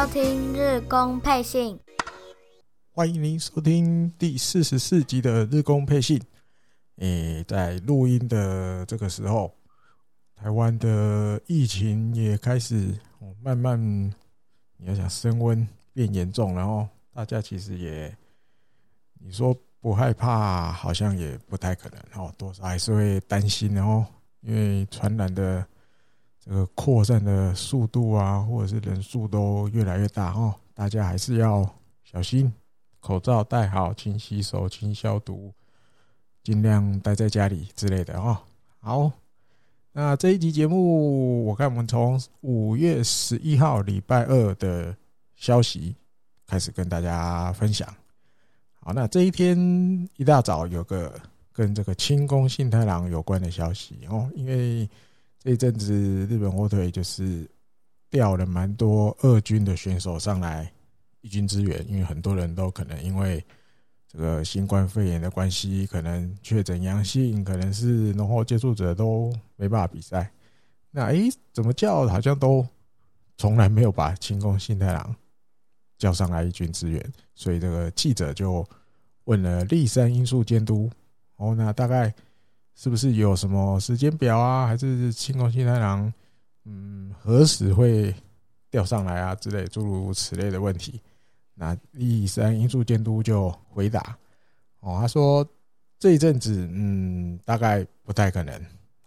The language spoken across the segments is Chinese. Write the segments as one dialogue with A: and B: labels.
A: 收听日工配信，
B: 欢迎您收听第四十四集的日工配信。诶，在录音的这个时候，台湾的疫情也开始慢慢，你要想升温变严重，然后大家其实也，你说不害怕，好像也不太可能哦，多少还是会担心哦，因为传染的。这个扩散的速度啊，或者是人数都越来越大哦，大家还是要小心，口罩戴好，勤洗手，勤消毒，尽量待在家里之类的哦。好，那这一集节目，我看我们从五月十一号礼拜二的消息开始跟大家分享。好，那这一天一大早有个跟这个清宫信太郎有关的消息哦，因为。这一阵子，日本火腿就是调了蛮多二军的选手上来一军支援，因为很多人都可能因为这个新冠肺炎的关系，可能确诊阳性，可能是浓厚接触者，都没办法比赛。那诶，怎么叫好像都从来没有把清宫信太郎叫上来一军支援，所以这个记者就问了立山因素监督，哦，那大概。是不是有什么时间表啊？还是清宫幸太郎，嗯，何时会调上来啊？之类诸如此类的问题。那栗山因素监督就回答：哦，他说这一阵子，嗯，大概不太可能。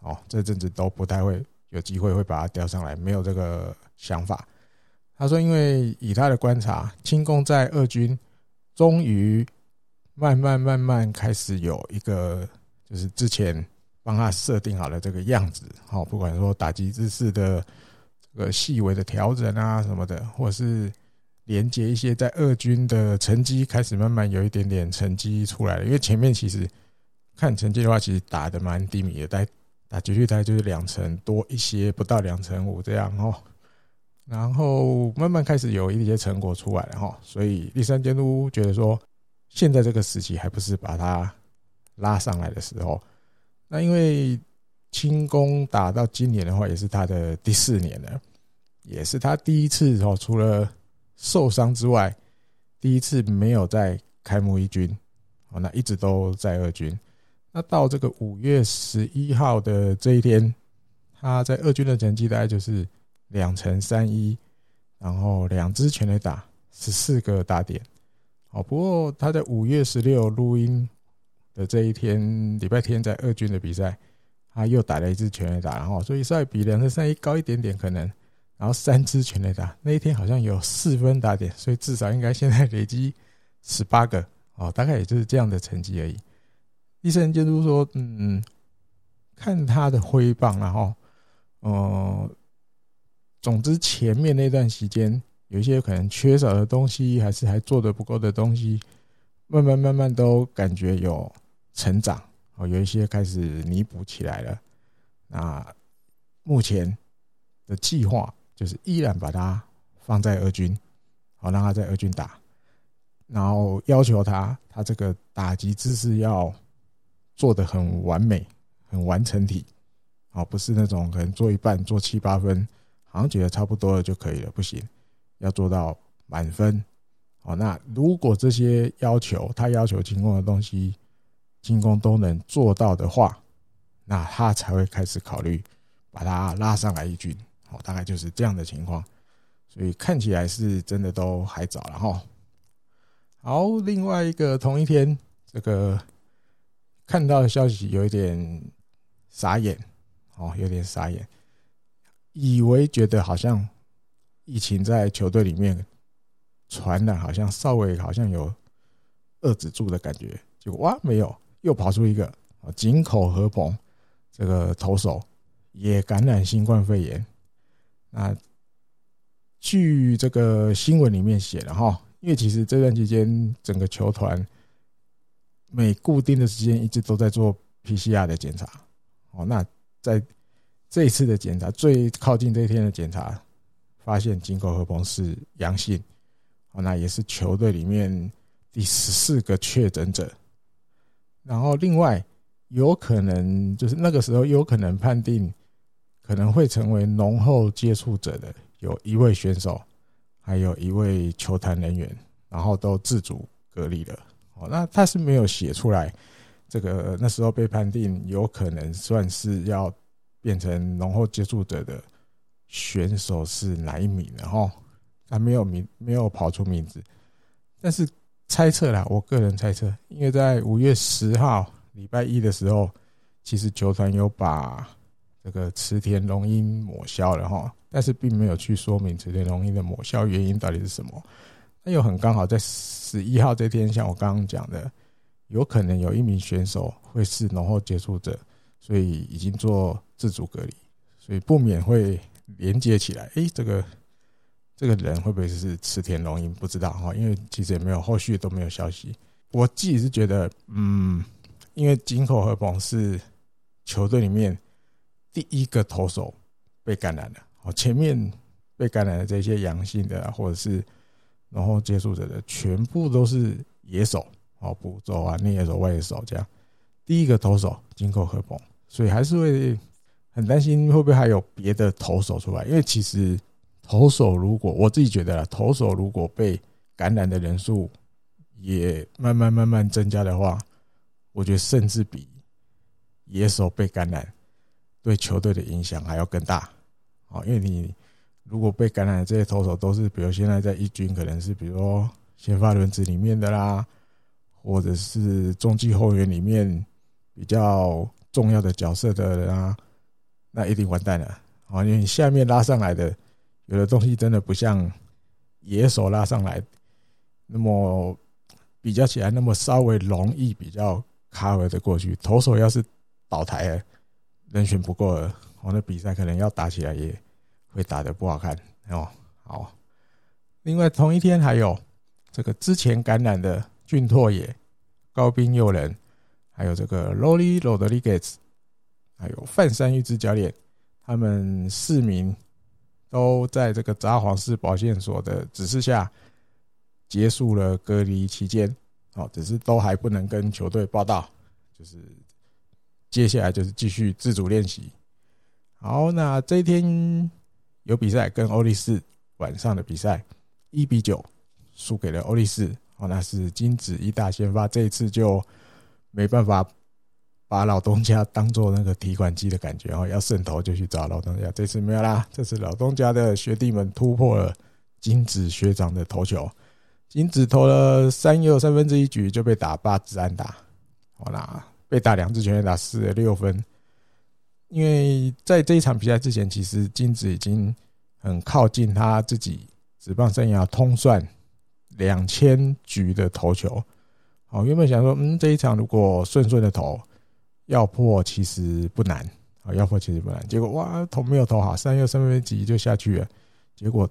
B: 哦，这阵子都不太会有机会会把他调上来，没有这个想法。他说，因为以他的观察，清宫在二军终于慢慢慢慢开始有一个。就是之前帮他设定好了这个样子，好，不管说打击姿势的这个细微的调整啊什么的，或者是连接一些在二军的成绩，开始慢慢有一点点成绩出来了。因为前面其实看成绩的话，其实打的蛮低迷的，但打击率大概就是两成多一些，不到两成五这样哦。然后慢慢开始有一些成果出来了哈，所以第三监督觉得说，现在这个时期还不是把它。拉上来的时候，那因为轻功打到今年的话，也是他的第四年了，也是他第一次哦，除了受伤之外，第一次没有在开幕一军哦，那一直都在二军。那到这个五月十一号的这一天，他在二军的成绩大概就是两成三一，然后两支全垒打，十四个打点。哦，不过他在五月十六录音。的这一天，礼拜天在二军的比赛，他又打了一支全垒打，然后所以稍微比两成三一高一点点可能，然后三支全垒打，那一天好像有四分打点，所以至少应该现在累积十八个哦，大概也就是这样的成绩而已。医生监督说，嗯，看他的挥棒，然后，呃，总之前面那段时间有一些可能缺少的东西，还是还做得不够的东西，慢慢慢慢都感觉有。成长哦，有一些开始弥补起来了。那目前的计划就是依然把他放在俄军，好让他在俄军打，然后要求他，他这个打击姿势要做得很完美、很完成体，哦，不是那种可能做一半、做七八分，好像觉得差不多了就可以了，不行，要做到满分。哦，那如果这些要求，他要求清宫的东西。进攻都能做到的话，那他才会开始考虑把他拉上来一军。哦，大概就是这样的情况。所以看起来是真的都还早了哈。好，另外一个同一天，这个看到消息有一点傻眼，哦，有点傻眼，以为觉得好像疫情在球队里面传染，好像稍微好像有遏制住的感觉，结果哇，没有。又跑出一个啊，井口和鹏这个投手也感染新冠肺炎。那据这个新闻里面写的哈，因为其实这段期间整个球团每固定的时间一直都在做 PCR 的检查。哦，那在这一次的检查最靠近这一天的检查，发现井口和鹏是阳性。哦，那也是球队里面第十四个确诊者。然后，另外有可能就是那个时候有可能判定可能会成为浓厚接触者的有一位选手，还有一位球坛人员，然后都自主隔离了。哦，那他是没有写出来，这个那时候被判定有可能算是要变成浓厚接触者的选手是哪一名的哈？他没有名，没有跑出名字，但是猜测啦，我个人猜测，因为在五月十号礼拜一的时候，其实球团有把这个池田龙英抹消了哈，但是并没有去说明池田龙英的抹消原因到底是什么。那又很刚好在十一号这天，像我刚刚讲的，有可能有一名选手会是浓厚接触者，所以已经做自主隔离，所以不免会连接起来。诶，这个。这个人会不会是池田龙英？不知道哈，因为其实也没有后续都没有消息。我自己是觉得，嗯，因为井口和朋是球队里面第一个投手被感染的，哦，前面被感染的这些阳性的或者是然后接触者的，全部都是野手哦，捕手啊、内野手、外野手这样。第一个投手井口和朋，所以还是会很担心会不会还有别的投手出来，因为其实。投手如果我自己觉得啦，投手如果被感染的人数也慢慢慢慢增加的话，我觉得甚至比野手被感染对球队的影响还要更大啊。因为你如果被感染的这些投手都是，比如现在在一军可能是比如说先发轮子里面的啦，或者是中继后援里面比较重要的角色的人啊，那一定完蛋了。啊，因为你下面拉上来的。有的东西真的不像野手拉上来那么比较起来那么稍微容易比较 cover 的过去。投手要是倒台了，人选不够了，我的比赛可能要打起来也会打得不好看哦。好，另外同一天还有这个之前感染的俊拓也、高滨祐人，还有这个 Rolly Rodriguez，还有范山裕之教练，他们四名。都在这个札幌市保健所的指示下结束了隔离期间，哦，只是都还不能跟球队报到，就是接下来就是继续自主练习。好，那这一天有比赛，跟欧力士晚上的比赛一比九输给了欧力士，哦，那是金子一大先发，这一次就没办法。把老东家当做那个提款机的感觉，哦，要胜投就去找老东家。这次没有啦，这次老东家的学弟们突破了金子学长的投球。金子投了三又三分之一局就被打八支安打，好啦，被打两支全垒打，四六分。因为在这一场比赛之前，其实金子已经很靠近他自己职棒生涯通算两千局的投球。好，原本想说，嗯，这一场如果顺顺的投。要破其实不难啊，要破其实不难。结果哇，投没有投好，三又三分之一就下去了。结果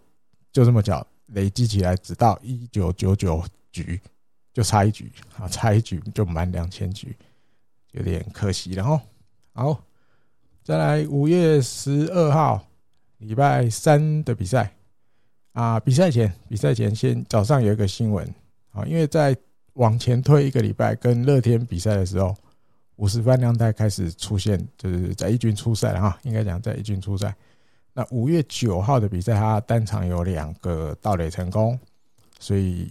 B: 就这么巧，累积起来直到一九九九局，就差一局啊，差一局就满两千局，有点可惜了哈。好，再来五月十二号礼拜三的比赛啊，比赛前比赛前先早上有一个新闻啊，因为在往前推一个礼拜跟乐天比赛的时候。五十番亮带开始出现，就是在一军出赛了哈，应该讲在一军出赛。那五月九号的比赛，他单场有两个盗垒成功，所以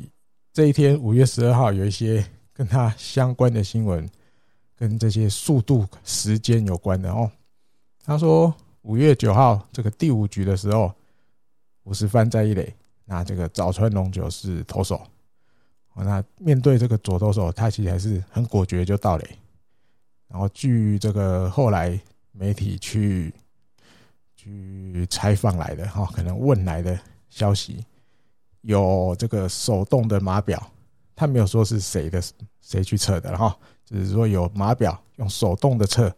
B: 这一天五月十二号有一些跟他相关的新闻，跟这些速度时间有关的哦。他说五月九号这个第五局的时候，五十番在一垒，那这个早川龙九是投手，那面对这个左投手，他其实还是很果决就盗垒。然后据这个后来媒体去去采访来的哈，可能问来的消息，有这个手动的码表，他没有说是谁的谁去测的哈，只是说有码表用手动的测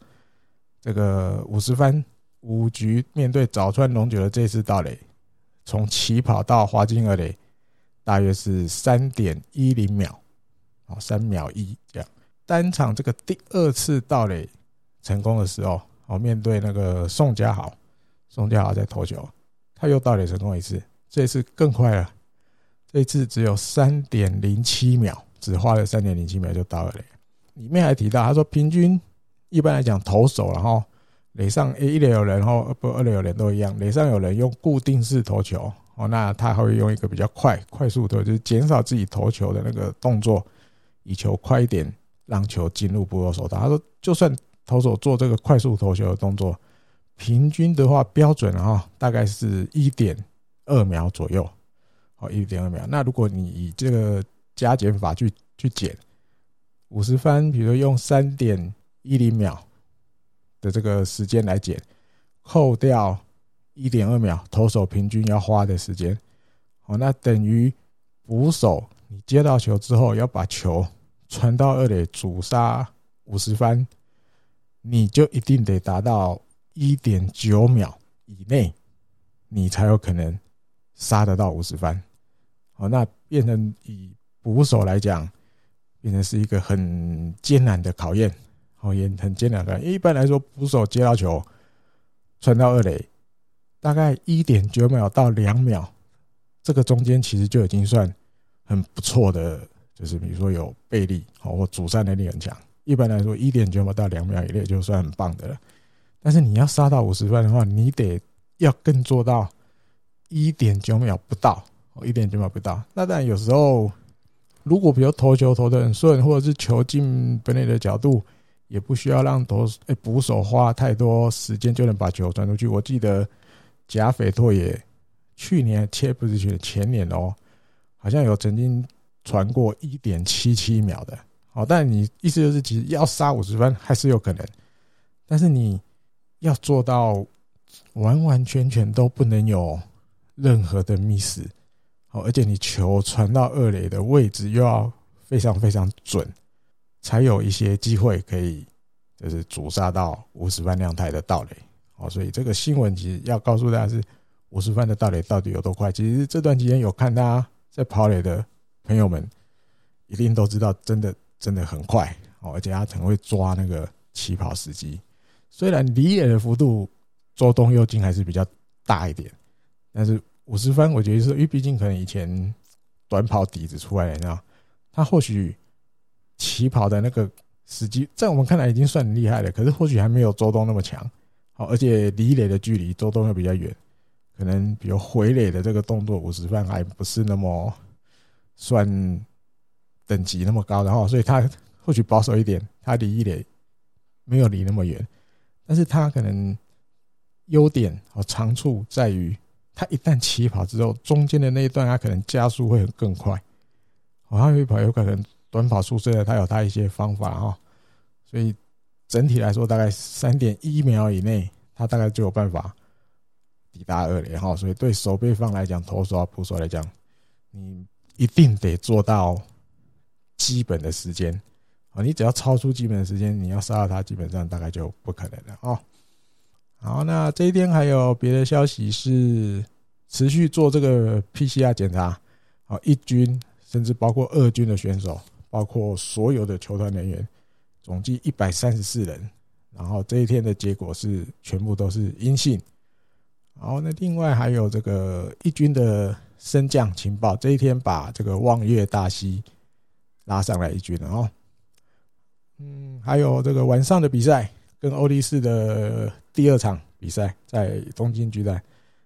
B: 这个五十番五局面对早川龙九的这次盗垒，从起跑到滑进二垒大约是三点一零秒，哦，三秒一这样。单场这个第二次盗垒成功的时候，哦，面对那个宋家豪，宋家豪在投球，他又盗垒成功一次，这次更快了，这次只有三点零七秒，只花了三点零七秒就盗了垒。里面还提到，他说平均一般来讲投手，然后垒上一垒有人，然后不二垒有人都一样，垒上有人用固定式投球，哦，那他会用一个比较快、快速的，就是减少自己投球的那个动作，以求快一点让球进入捕手手套。他说，就算投手做这个快速投球的动作，平均的话标准啊，大概是一点二秒左右，哦，一点二秒。那如果你以这个加减法去去减五十分，比如用三点一零秒的这个时间来减，扣掉。一点二秒，投手平均要花的时间，哦，那等于捕手你接到球之后要把球传到二垒阻杀五十番，你就一定得达到一点九秒以内，你才有可能杀得到五十番。哦，那变成以捕手来讲，变成是一个很艰难的考验，哦，也很艰难的。一般来说，捕手接到球传到二垒。大概一点九秒到两秒，这个中间其实就已经算很不错的，就是比如说有背力哦，或阻杀能力很强。一般来说，一点九秒到两秒以内就算很棒的了。但是你要杀到五十分的话，你得要更做到一点九秒不到哦，一点九秒不到。那当然有时候，如果比如投球投得很顺，或者是球进本垒的角度，也不需要让投诶捕手花太多时间就能把球传出去。我记得。贾斐拓也去年切不是去前年哦，好像有曾经传过一点七七秒的。好，但你意思就是，其实要杀五十分还是有可能，但是你要做到完完全全都不能有任何的 miss，好，而且你球传到二垒的位置又要非常非常准，才有一些机会可以就是阻杀到五十万亮太的盗垒。哦，所以这个新闻其实要告诉大家是五十分的盗垒到底有多快。其实这段期间有看他在跑垒的朋友们，一定都知道，真的真的很快哦，而且他很会抓那个起跑时机。虽然离垒的幅度周东佑京还是比较大一点，但是五十分我觉得是因为毕竟可能以前短跑底子出来的，你知道，他或许起跑的那个时机在我们看来已经算厉害了，可是或许还没有周东那么强。好，而且离垒的距离周东又比较远，可能比如回垒的这个动作五十分还不是那么算等级那么高的哈，所以他或许保守一点，他离一垒没有离那么远，但是他可能优点和长处在于，他一旦起跑之后，中间的那一段他可能加速会更快，好，他会跑有可能短跑出身的，他有他一些方法哈，所以。整体来说，大概三点一秒以内，他大概就有办法抵达二垒哈。所以对守备方来讲，投手啊、捕手来讲，你一定得做到基本的时间啊。你只要超出基本的时间，你要杀了他，基本上大概就不可能了哦。好，那这一天还有别的消息是持续做这个 PCR 检查啊，一军甚至包括二军的选手，包括所有的球团人员。总计一百三十四人，然后这一天的结果是全部都是阴性。好那另外还有这个一军的升降情报，这一天把这个望月大希拉上来一军了哦。嗯，还有这个晚上的比赛，跟欧力士的第二场比赛在东京巨蛋，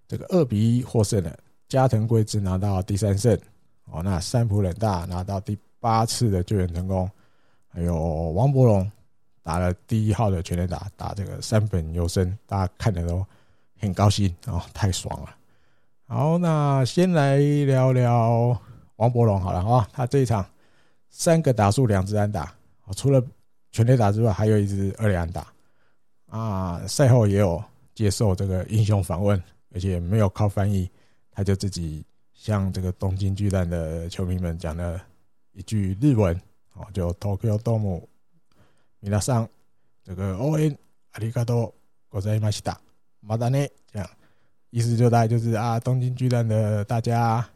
B: 这个二比一获胜了，加藤贵之拿到第三胜。哦，那三浦稔大拿到第八次的救援成功。还有王柏融打了第一号的全垒打，打这个三本优生，大家看的都很高兴哦，太爽了。好，那先来聊聊王柏融好了啊，他这一场三个打数两支安打，除了全垒打之外，还有一支二垒安打啊。赛后也有接受这个英雄访问，而且没有靠翻译，他就自己向这个东京巨蛋的球迷们讲了一句日文。哦，就 Tokyo Dome，皆さん，这个応援ありがとうございました。またね，这样 意思就大概就是啊，东京巨蛋的大家，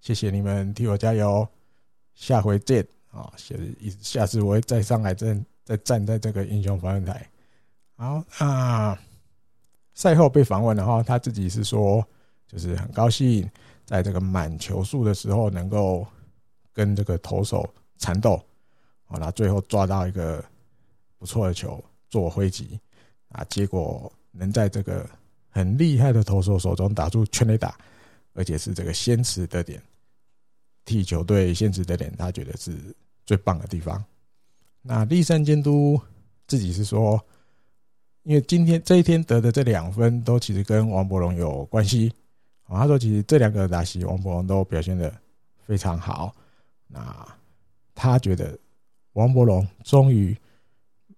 B: 谢谢你们替我加油，下回见啊！下意思下次我会再上来站，再站在这个英雄访问台。好啊，赛后被访问的话，他自己是说，就是很高兴在这个满球数的时候，能够跟这个投手。缠斗，好，那最后抓到一个不错的球做挥击啊，结果能在这个很厉害的投手手中打出全垒打，而且是这个先驰的点，替球队先驰的点，他觉得是最棒的地方。那立山监督自己是说，因为今天这一天得的这两分都其实跟王柏融有关系。他说，其实这两个打席，王柏融都表现的非常好。那他觉得王柏融终于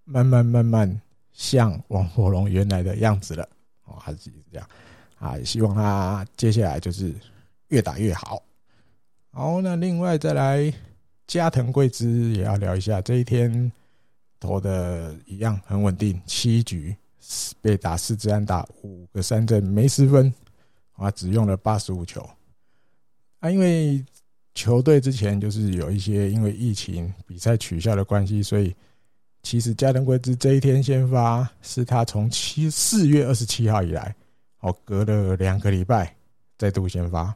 B: 慢慢慢慢像王柏融原来的样子了。还是这样啊，也希望他接下来就是越打越好。好，那另外再来。加藤贵之也要聊一下，这一天投的一样很稳定，七局被打四支安打，五个三振，没失分，啊，只用了八十五球。啊，因为球队之前就是有一些因为疫情比赛取消的关系，所以其实加藤贵之这一天先发是他从七四月二十七号以来，哦，隔了两个礼拜再度先发。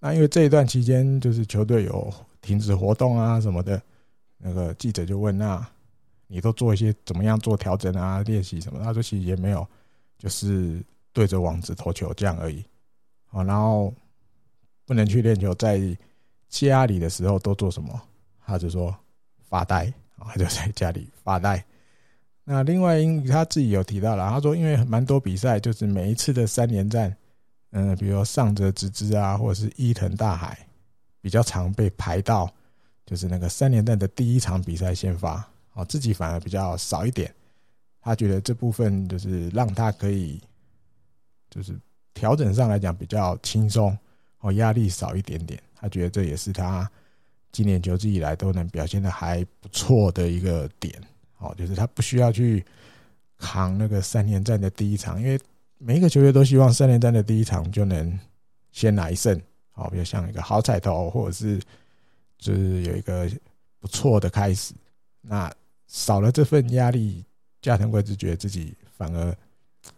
B: 那因为这一段期间就是球队有。停止活动啊什么的，那个记者就问：“那你都做一些怎么样做调整啊？练习什么？”他说：“其实也没有，就是对着网子投球这样而已。”哦，然后不能去练球，在家里的时候都做什么？他就说发呆啊，他就在家里发呆。那另外，因他自己有提到了，他说因为蛮多比赛就是每一次的三连战，嗯，比如上泽直之啊，或者是伊藤大海。比较常被排到，就是那个三连战的第一场比赛先发，哦，自己反而比较少一点。他觉得这部分就是让他可以，就是调整上来讲比较轻松，哦，压力少一点点。他觉得这也是他今年球季以来都能表现的还不错的一个点，哦，就是他不需要去扛那个三连战的第一场，因为每一个球队都希望三连战的第一场就能先拿一胜。好，比如像一个好彩头，或者是就是有一个不错的开始，那少了这份压力，加藤贵之觉得自己反而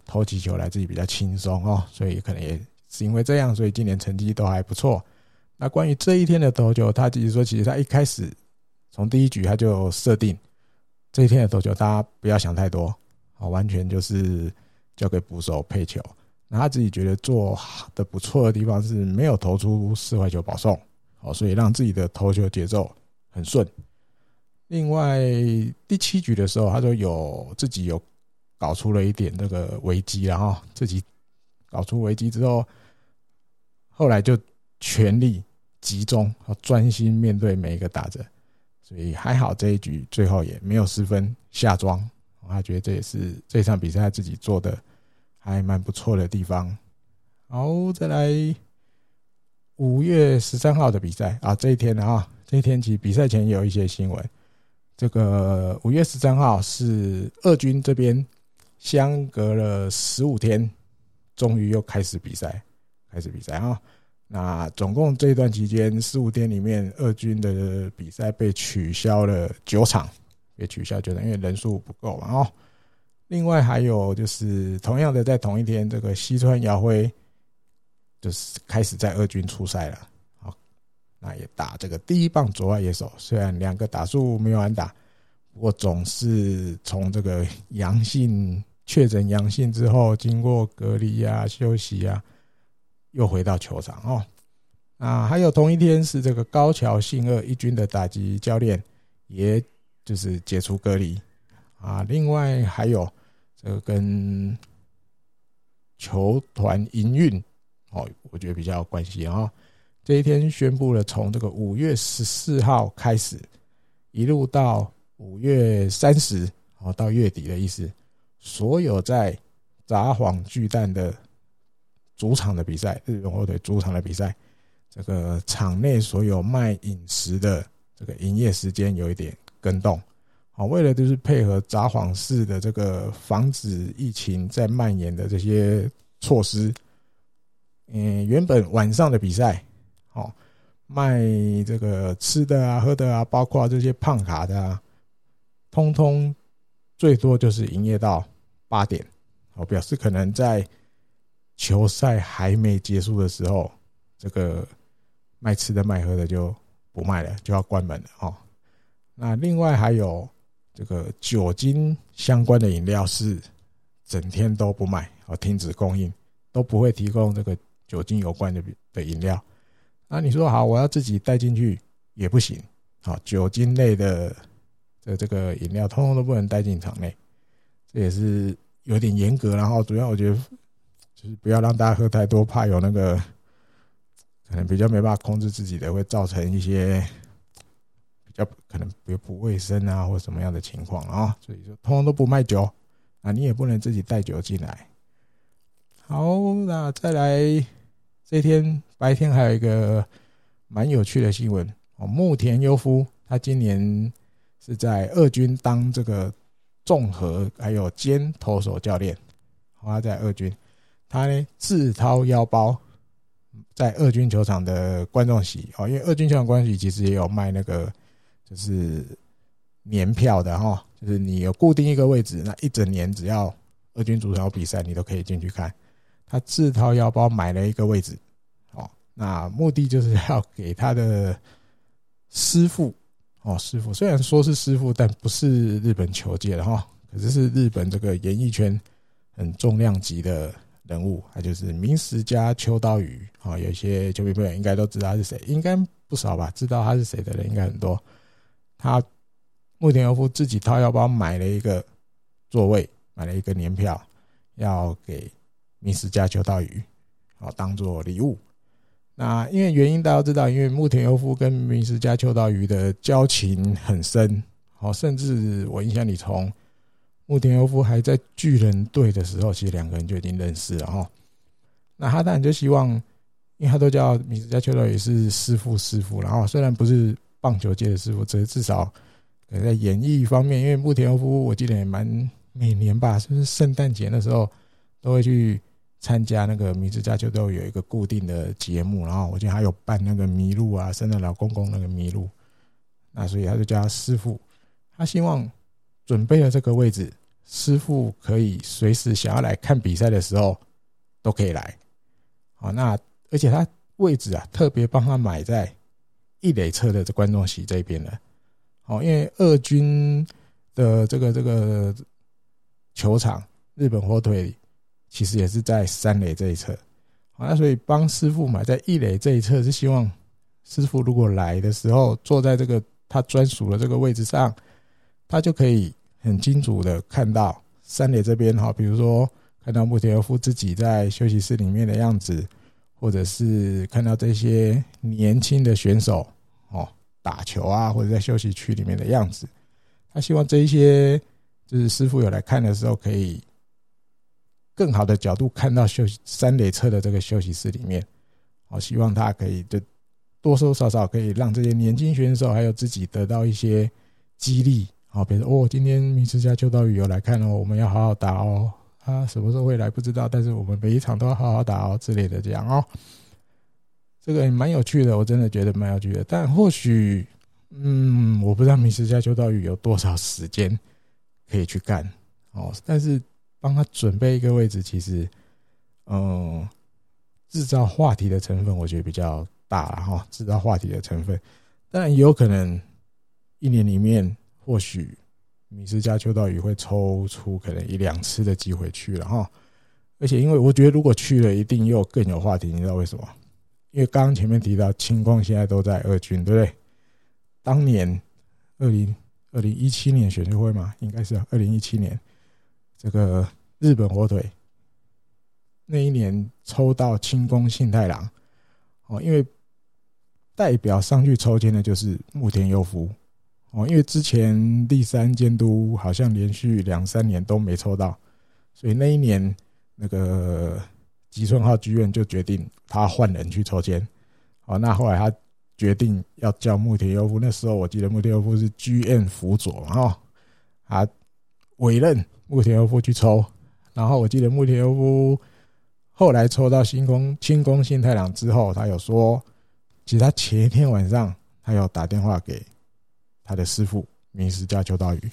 B: 投起球来自己比较轻松哦，所以可能也是因为这样，所以今年成绩都还不错。那关于这一天的投球，他自己说，其实他一开始从第一局他就设定这一天的投球，大家不要想太多，好，完全就是交给捕手配球。那他自己觉得做的不错的地方是没有投出四坏球保送，好，所以让自己的投球节奏很顺。另外第七局的时候，他说有自己有搞出了一点这个危机，然后自己搞出危机之后，后来就全力集中，和专心面对每一个打者，所以还好这一局最后也没有失分下庄。他觉得这也是这场比赛自己做的。还蛮不错的地方。好，再来五月十三号的比赛啊，这一天啊，这一天其实比赛前有一些新闻。这个五月十三号是二军这边相隔了十五天，终于又开始比赛，开始比赛啊。那总共这段期间十五天里面，二军的比赛被取消了九场，被取消九场，因为人数不够嘛，哦。另外还有就是，同样的在同一天，这个西川遥辉就是开始在二军出赛了。好，那也打这个第一棒左外野手，虽然两个打数没有安打，不过总是从这个阳性确诊阳性之后，经过隔离啊、休息啊，又回到球场哦。啊，还有同一天是这个高桥幸二一军的打击教练，也就是解除隔离啊。另外还有。这个跟球团营运哦，我觉得比较关系啊。这一天宣布了，从这个五月十四号开始，一路到五月三十，哦，到月底的意思，所有在札幌巨蛋的主场的比赛，日本火腿主场的比赛，这个场内所有卖饮食的这个营业时间有一点更动。好，为了就是配合札幌市的这个防止疫情再蔓延的这些措施，嗯，原本晚上的比赛，哦，卖这个吃的啊、喝的啊，包括这些胖卡的啊，通通最多就是营业到八点，我表示可能在球赛还没结束的时候，这个卖吃的、卖喝的就不卖了，就要关门了哦。那另外还有。这个酒精相关的饮料是整天都不卖，哦，停止供应，都不会提供这个酒精有关的的饮料。那你说好，我要自己带进去也不行。好，酒精类的的这个饮料，通通都不能带进场内。这也是有点严格。然后主要我觉得就是不要让大家喝太多，怕有那个可能比较没办法控制自己的，会造成一些比较可能不不卫生啊，或什么样的情况啊。所以说，通通都不卖酒。啊，你也不能自己带酒进来。好，那再来这天白天还有一个蛮有趣的新闻哦，木田优夫他今年是在二军当这个综合还有兼投手教练，他在二军，他呢自掏腰包在二军球场的观众席哦，因为二军球场观众席其实也有卖那个就是年票的哈。就是你有固定一个位置，那一整年只要二军主场比赛，你都可以进去看。他自掏腰包买了一个位置，哦，那目的就是要给他的师傅，哦，师傅虽然说是师傅，但不是日本球界的哈，可是是日本这个演艺圈很重量级的人物，他就是明石家秋刀鱼啊。有些球迷朋友应该都知道他是谁，应该不少吧？知道他是谁的人应该很多。他。木田优夫自己掏腰包买了一个座位，买了一个年票，要给明石家秋刀鱼，好当做礼物。那因为原因大家都知道，因为木田优夫跟明石家秋刀鱼的交情很深，好，甚至我印象里从木田优夫还在巨人队的时候，其实两个人就已经认识了哈。那他当然就希望，因为他都叫明石家秋刀鱼是师傅师傅，然后虽然不是棒球界的师傅，只是至少。在演艺方面，因为木田优夫，我记得也蛮每年吧，是不是圣诞节的时候都会去参加那个明石家秋刀鱼有一个固定的节目，然后我记得还有办那个麋鹿啊，圣诞老公公那个麋鹿，那所以他就叫他师傅，他希望准备了这个位置，师傅可以随时想要来看比赛的时候都可以来。好，那而且他位置啊，特别帮他买在一垒侧的观众席这边的。哦，因为二军的这个这个球场，日本火腿其实也是在三垒这一侧，好那所以帮师傅买在一垒这一侧，是希望师傅如果来的时候坐在这个他专属的这个位置上，他就可以很清楚的看到三垒这边哈，比如说看到木田优夫自己在休息室里面的样子，或者是看到这些年轻的选手哦。打球啊，或者在休息区里面的样子，他希望这一些就是师傅有来看的时候，可以更好的角度看到休息三垒侧的这个休息室里面。我希望他可以就多多少少可以让这些年轻选手还有自己得到一些激励。好，比如说哦，今天明石家秋刀鱼有来看哦，我们要好好打哦。他什么时候会来不知道，但是我们每一场都要好好打哦之类的这样哦。这个也蛮有趣的，我真的觉得蛮有趣的。但或许，嗯，我不知道明石家秋刀鱼有多少时间可以去干哦。但是帮他准备一个位置，其实，嗯，制造话题的成分，我觉得比较大了哈。制造话题的成分，当然有可能一年里面，或许米斯加秋道鱼会抽出可能一两次的机会去了哈。而且，因为我觉得如果去了，一定又更有话题。你知道为什么？因为刚刚前面提到青光现在都在二军，对不对？当年二零二零一七年选秀会嘛，应该是二零一七年，这个日本火腿那一年抽到青宫信太郎，哦，因为代表上去抽签的就是木田优夫，哦，因为之前第三监督好像连续两三年都没抽到，所以那一年那个。吉村浩剧院就决定他换人去抽签，哦，那后来他决定要叫木田优夫。那时候我记得木田优夫是 GM 辅佐，然后他委任木田优夫去抽。然后我记得木田优夫后来抽到新宫清宫信太郎之后，他有说，其实他前一天晚上他有打电话给他的师傅明石家秋刀鱼。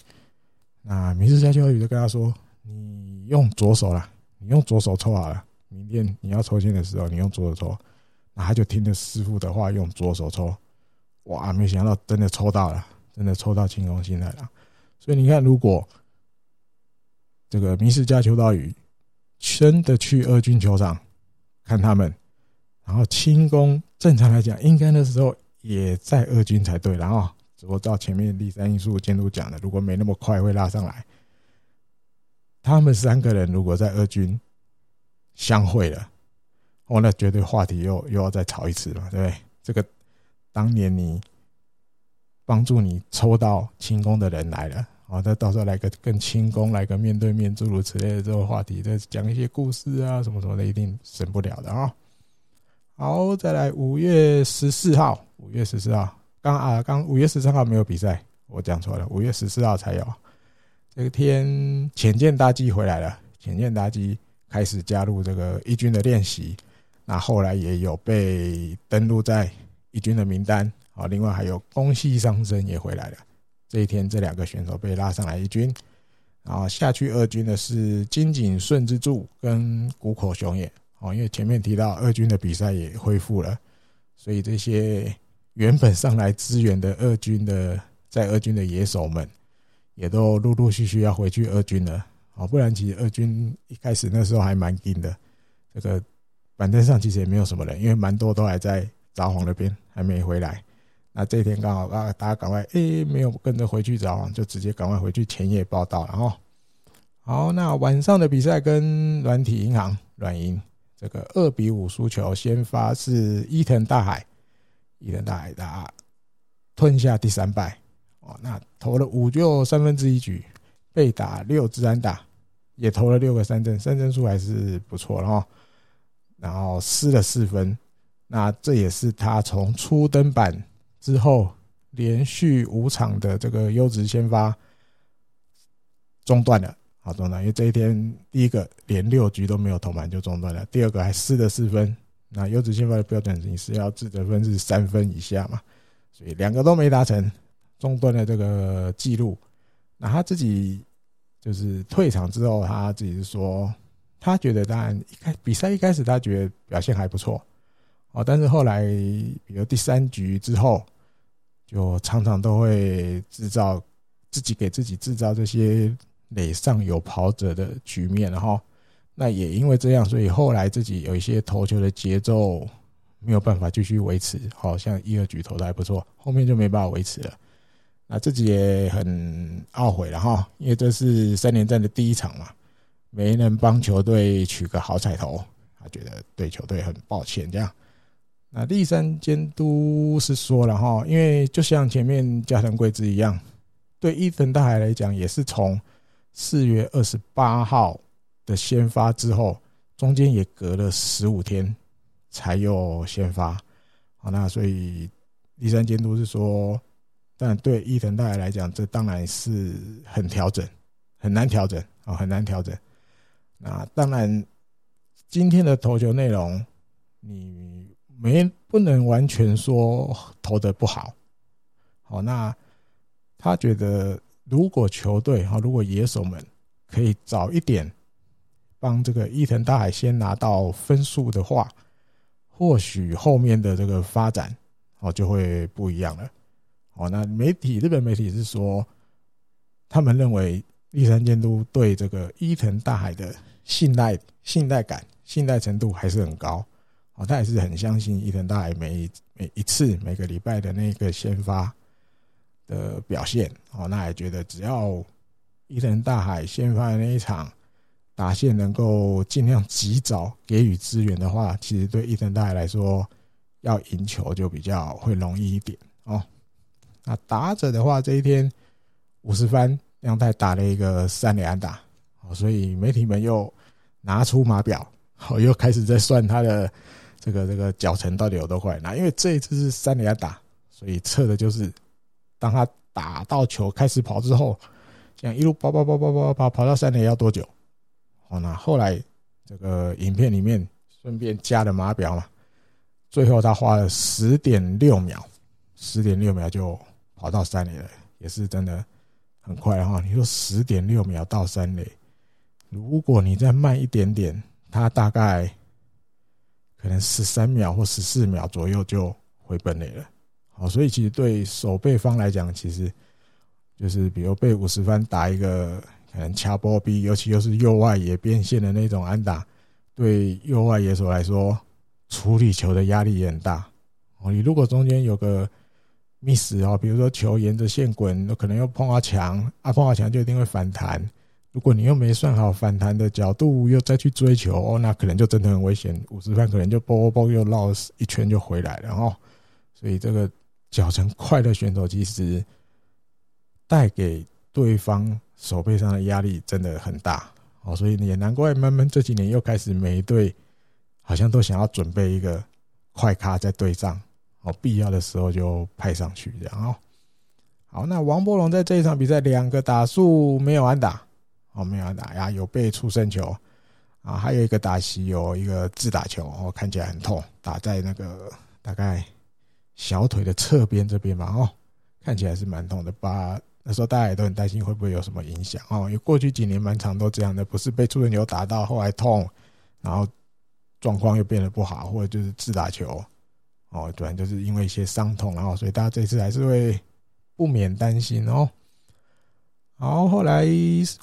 B: 那明石家秋刀鱼就跟他说：“你用左手啦，你用左手抽好了。”明天你要抽签的时候，你用左手抽，那他就听着师傅的话，用左手抽。哇，没想到真的抽到了，真的抽到青宫信太郎。所以你看，如果这个明石家秋刀鱼真的去二军球场看他们，然后轻功正常来讲，应该那时候也在二军才对。然后，只不过照前面第三因素监督讲的，如果没那么快会拉上来。他们三个人如果在二军相会了，哦，那绝对话题又又要再吵一次了，对不对？这个当年你帮助你抽到轻功的人来了，哦，那到时候来个更轻功，来个面对面，诸如此类的这个话题，再讲一些故事啊，什么什么的，一定省不了的啊。好，再来五月十四号，五月十四号，刚啊，刚五月十三号没有比赛，我讲错了，五月十四号才有。这个天，浅见大基回来了，浅见大基开始加入这个一军的练习，那后来也有被登录在一军的名单啊。另外还有宫西尚生也回来了，这一天这两个选手被拉上来一军，然后下去二军的是金井顺之助跟谷口雄也。哦，因为前面提到二军的比赛也恢复了，所以这些原本上来支援的二军的在二军的野手们，也都陆陆续续要回去二军了。哦，不然其实二军一开始那时候还蛮硬的，这个板凳上其实也没有什么人，因为蛮多都还在札幌那边还没回来。那这一天刚好啊，大家赶快诶，没有跟着回去札幌，就直接赶快回去前夜报道了哈。好，那晚上的比赛跟软体银行软银。这个二比五输球，先发是伊藤大海，伊藤大海打吞下第三败哦。那投了五就三分之一局，被打六支安打，也投了六个三振，三振数还是不错的哈。然后失了四分，那这也是他从初登板之后连续五场的这个优质先发中断了。好中断，因为这一天第一个连六局都没有投满就中断了，第二个还失了四分。那优质先发的标准你是要自得分是三分以下嘛，所以两个都没达成，中断了这个记录。那他自己就是退场之后，他自己是说，他觉得当然一开比赛一开始他觉得表现还不错，哦，但是后来比如第三局之后，就常常都会制造自己给自己制造这些。垒上有跑者的局面，然后那也因为这样，所以后来自己有一些投球的节奏没有办法继续维持，好像一二局投的还不错，后面就没办法维持了。那自己也很懊悔了哈，因为这是三连战的第一场嘛，没能帮球队取个好彩头，他觉得对球队很抱歉这样。那第三监督是说了哈，因为就像前面加藤贵之一样，对伊藤大海来讲也是从。四月二十八号的先发之后，中间也隔了十五天才有先发。好，那所以第三监督是说，但对伊藤大海来讲，这当然是很调整，很难调整啊，很难调整。那当然，今天的投球内容，你没不能完全说投得不好。好，那他觉得。如果球队哈，如果野手们可以早一点帮这个伊藤大海先拿到分数的话，或许后面的这个发展哦就会不一样了。哦，那媒体日本媒体是说，他们认为立山监督对这个伊藤大海的信赖、信赖感、信赖程度还是很高。哦，他也是很相信伊藤大海每每一次每个礼拜的那个先发。的表现哦，那也觉得只要伊藤大海先发的那一场打线能够尽量及早给予支援的话，其实对伊藤大来说要赢球就比较会容易一点哦。那打者的话，这一天五十番阳太打了一个三连打哦，所以媒体们又拿出码表，哦，又开始在算他的这个这个脚程到底有多快。那因为这一次是三连打，所以测的就是。当他打到球开始跑之后，这样一路跑跑跑跑跑跑跑到三垒要多久？哦，那后来这个影片里面顺便加了码表嘛，最后他花了十点六秒，十点六秒就跑到三垒了，也是真的很快哈。你说十点六秒到三垒，如果你再慢一点点，他大概可能十三秒或十四秒左右就回本垒了。哦，所以其实对守备方来讲，其实就是比如被五十番打一个可能掐波比，尤其又是右外野变线的那种安打，对右外野手来说，处理球的压力也很大哦。你如果中间有个 miss 哦，比如说球沿着线滚，可能又碰到墙，啊，碰到墙就一定会反弹。如果你又没算好反弹的角度，又再去追球，哦，那可能就真的很危险。五十分可能就啵啵啵又绕一圈就回来了哦。所以这个脚程快的选手，其实带给对方手背上的压力真的很大哦。所以也难怪慢慢这几年又开始每一队好像都想要准备一个快咖在队上哦，必要的时候就派上去这样哦。好，那王柏融在这一场比赛两个打数没有安打。哦，没有打呀，有被触身球啊，还有一个打席有一个自打球，哦，看起来很痛，打在那个大概小腿的侧边这边嘛，哦，看起来是蛮痛的。把那时候大家也都很担心会不会有什么影响哦，因为过去几年蛮常都这样的，不是被触身球打到后来痛，然后状况又变得不好，或者就是自打球哦，对，就是因为一些伤痛，然后所以大家这次还是会不免担心哦。好，后来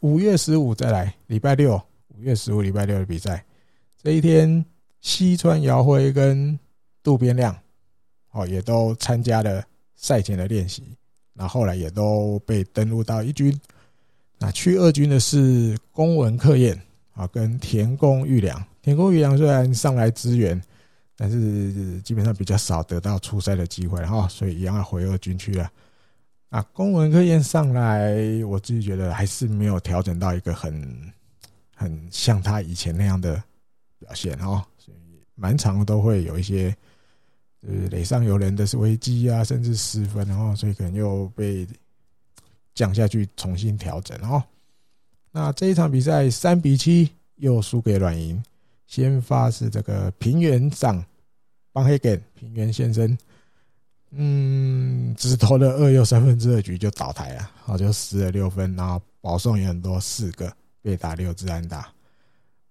B: 五月十五再来礼拜六，五月十五礼拜六的比赛，这一天西川遥辉跟渡边亮哦也都参加了赛前的练习，那后来也都被登录到一军。那去二军的是公文克彦啊跟田宫裕良，田宫裕良虽然上来支援，但是基本上比较少得到出赛的机会哈，所以一样要回二军去了。啊，公文克彦上来，我自己觉得还是没有调整到一个很很像他以前那样的表现哦，所以蛮常都会有一些呃垒上有人的危机啊，甚至失分，然后所以可能又被降下去重新调整哦。那这一场比赛三比七又输给软银，先发是这个平原长邦黑根平原先生。嗯，只投了二又三分之二局就倒台了，好，就失了六分，然后保送也很多，四个被打六支安打。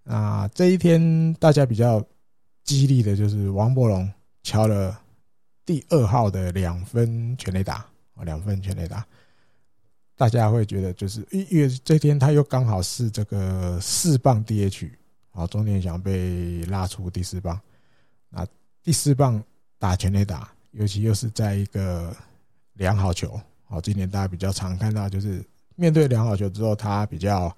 B: 那这一天大家比较激励的就是王柏融敲了第二号的两分全垒打，啊，两分全垒打，大家会觉得就是因为这天他又刚好是这个四棒 DH，啊，钟殿祥被拉出第四棒，那第四棒打全垒打。尤其又是在一个良好球，好，今年大家比较常看到，就是面对良好球之后，他比较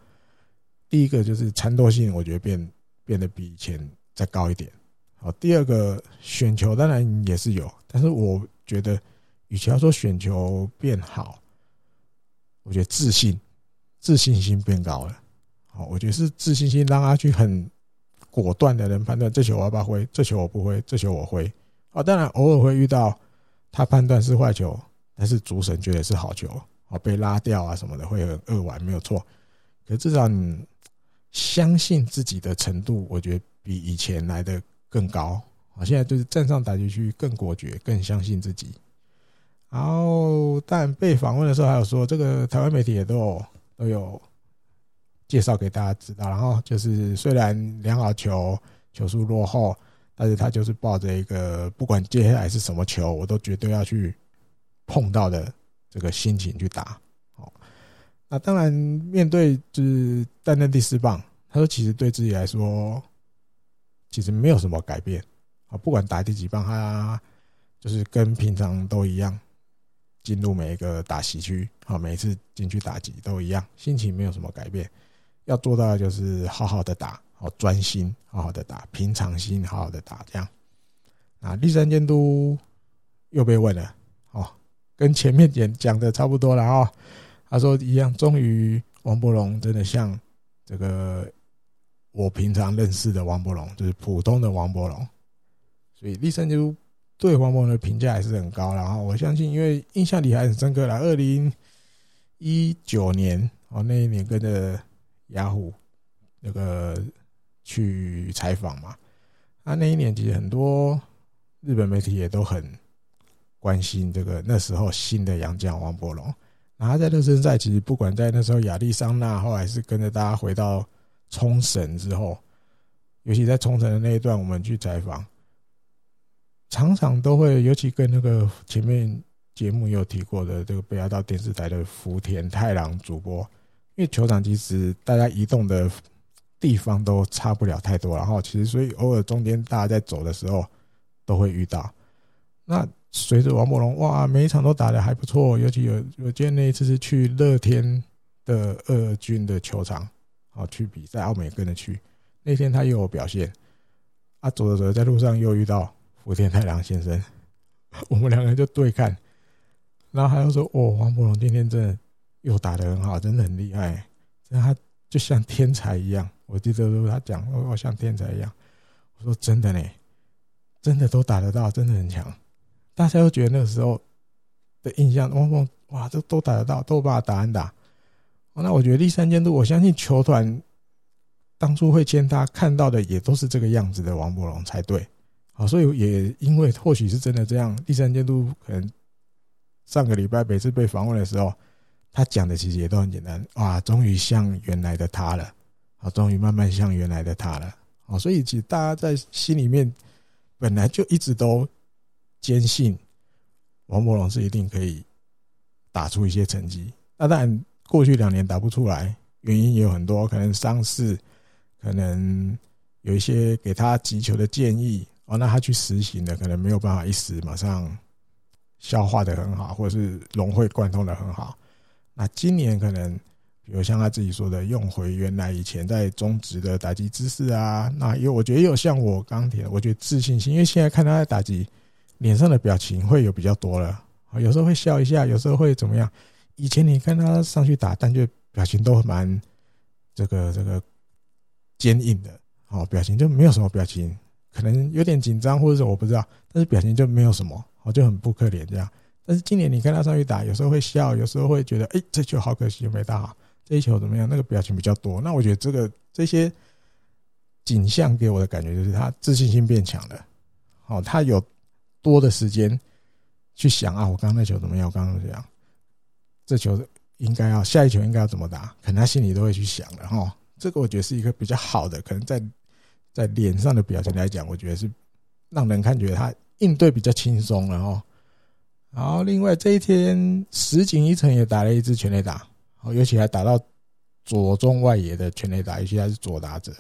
B: 第一个就是缠斗性，我觉得变变得比以前再高一点。好，第二个选球当然也是有，但是我觉得与其要说选球变好，我觉得自信自信心变高了。好，我觉得是自信心让他去很果断的人判断，这球我要不要挥，这球我不挥，这球我挥。啊，当然偶尔会遇到他判断是坏球，但是主审觉得是好球，啊，被拉掉啊什么的会很扼腕，没有错。可至少你相信自己的程度，我觉得比以前来的更高。啊，现在就是站上打击区更果决，更相信自己。然后，但被访问的时候还有说，这个台湾媒体也都有都有介绍给大家知道。然后就是虽然两好球球数落后。但是他就是抱着一个不管接下来是什么球，我都绝对要去碰到的这个心情去打。哦，那当然面对就是担任第四棒，他说其实对自己来说其实没有什么改变啊，不管打第几棒，他就是跟平常都一样，进入每一个打席区，啊，每次进去打击都一样，心情没有什么改变，要做到的就是好好的打。好，专心好好的打，平常心好好的打，这样。啊，栗山监督又被问了，哦，跟前面讲讲的差不多了啊。他说一样，终于王柏融真的像这个我平常认识的王柏融，就是普通的王柏融。所以栗山就对王柏融的评价还是很高。然后我相信，因为印象里还很深刻了，二零一九年哦，那一年跟着雅虎那个。去采访嘛？那那一年其实很多日本媒体也都很关心这个那时候新的洋将王柏融。然后在热身赛，其实不管在那时候亚利桑那，后来是跟着大家回到冲绳之后，尤其在冲绳的那一段，我们去采访，常常都会，尤其跟那个前面节目有提过的这个北海道电视台的福田太郎主播，因为球场其实大家移动的。地方都差不了太多，然后其实所以偶尔中间大家在走的时候都会遇到。那随着王柏龙哇，每一场都打得还不错，尤其有我记得那一次是去乐天的二军的球场，好去比赛，奥美跟着去。那天他又有表现，啊，走着走着在路上又遇到福田太郎先生，我们两个人就对看，然后他又说：“哦，王柏融今天真的又打得很好，真的很厉害，真的他就像天才一样。”我记得他讲，我像天才一样。我说真的呢，真的都打得到，真的很强。大家都觉得那个时候的印象，汪峰哇，这都打得到，都把他打安打。那我觉得第三监督，我相信球团当初会签他，看到的也都是这个样子的王柏龙才对。好，所以也因为或许是真的这样，第三监督可能上个礼拜每次被访问的时候，他讲的其实也都很简单。哇，终于像原来的他了。好，终于慢慢像原来的他了。好，所以其实大家在心里面本来就一直都坚信王柏龙是一定可以打出一些成绩。那当然，过去两年打不出来，原因也有很多，可能伤势，可能有一些给他击球的建议哦，那他去实行的可能没有办法一时马上消化的很好，或者是融会贯通的很好。那今年可能。比如像他自己说的，用回原来以前在中职的打击姿势啊，那有我觉得有像我刚提的，我觉得自信心，因为现在看他在打击，脸上的表情会有比较多了，有时候会笑一下，有时候会怎么样？以前你看他上去打，但就表情都蛮这个这个坚硬的，哦，表情就没有什么表情，可能有点紧张或者是我不知道，但是表情就没有什么，哦，就很不可怜这样。但是今年你看他上去打，有时候会笑，有时候会觉得，哎，这球好可惜没打好。这一球怎么样？那个表情比较多。那我觉得这个这些景象给我的感觉就是他自信心变强了。好，他有多的时间去想啊，我刚刚那球怎么样？我刚刚怎么样，这球应该要下一球应该要怎么打？可能他心里都会去想了哈。这个我觉得是一个比较好的，可能在在脸上的表情来讲，我觉得是让人看觉得他应对比较轻松了哈。然后另外这一天石井一成也打了一支全垒打。尤其还打到左中外野的全垒打，尤其还是左打者。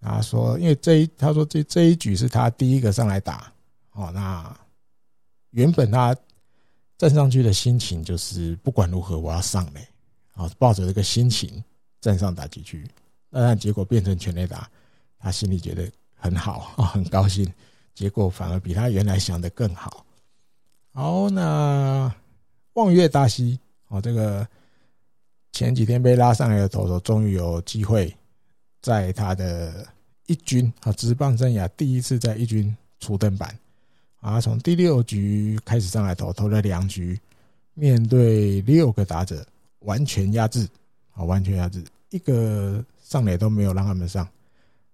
B: 他说，因为这一他说这这一局是他第一个上来打，哦，那原本他站上去的心情就是不管如何我要上垒，啊，抱着这个心情站上打几局，那结果变成全垒打，他心里觉得很好啊，很高兴。结果反而比他原来想的更好。好，那望月大西，哦，这个。前几天被拉上来的投手，终于有机会在他的一军啊，职棒生涯第一次在一军出登板啊，从第六局开始上来投，投了两局，面对六个打者，完全压制啊，完全压制，一个上垒都没有让他们上。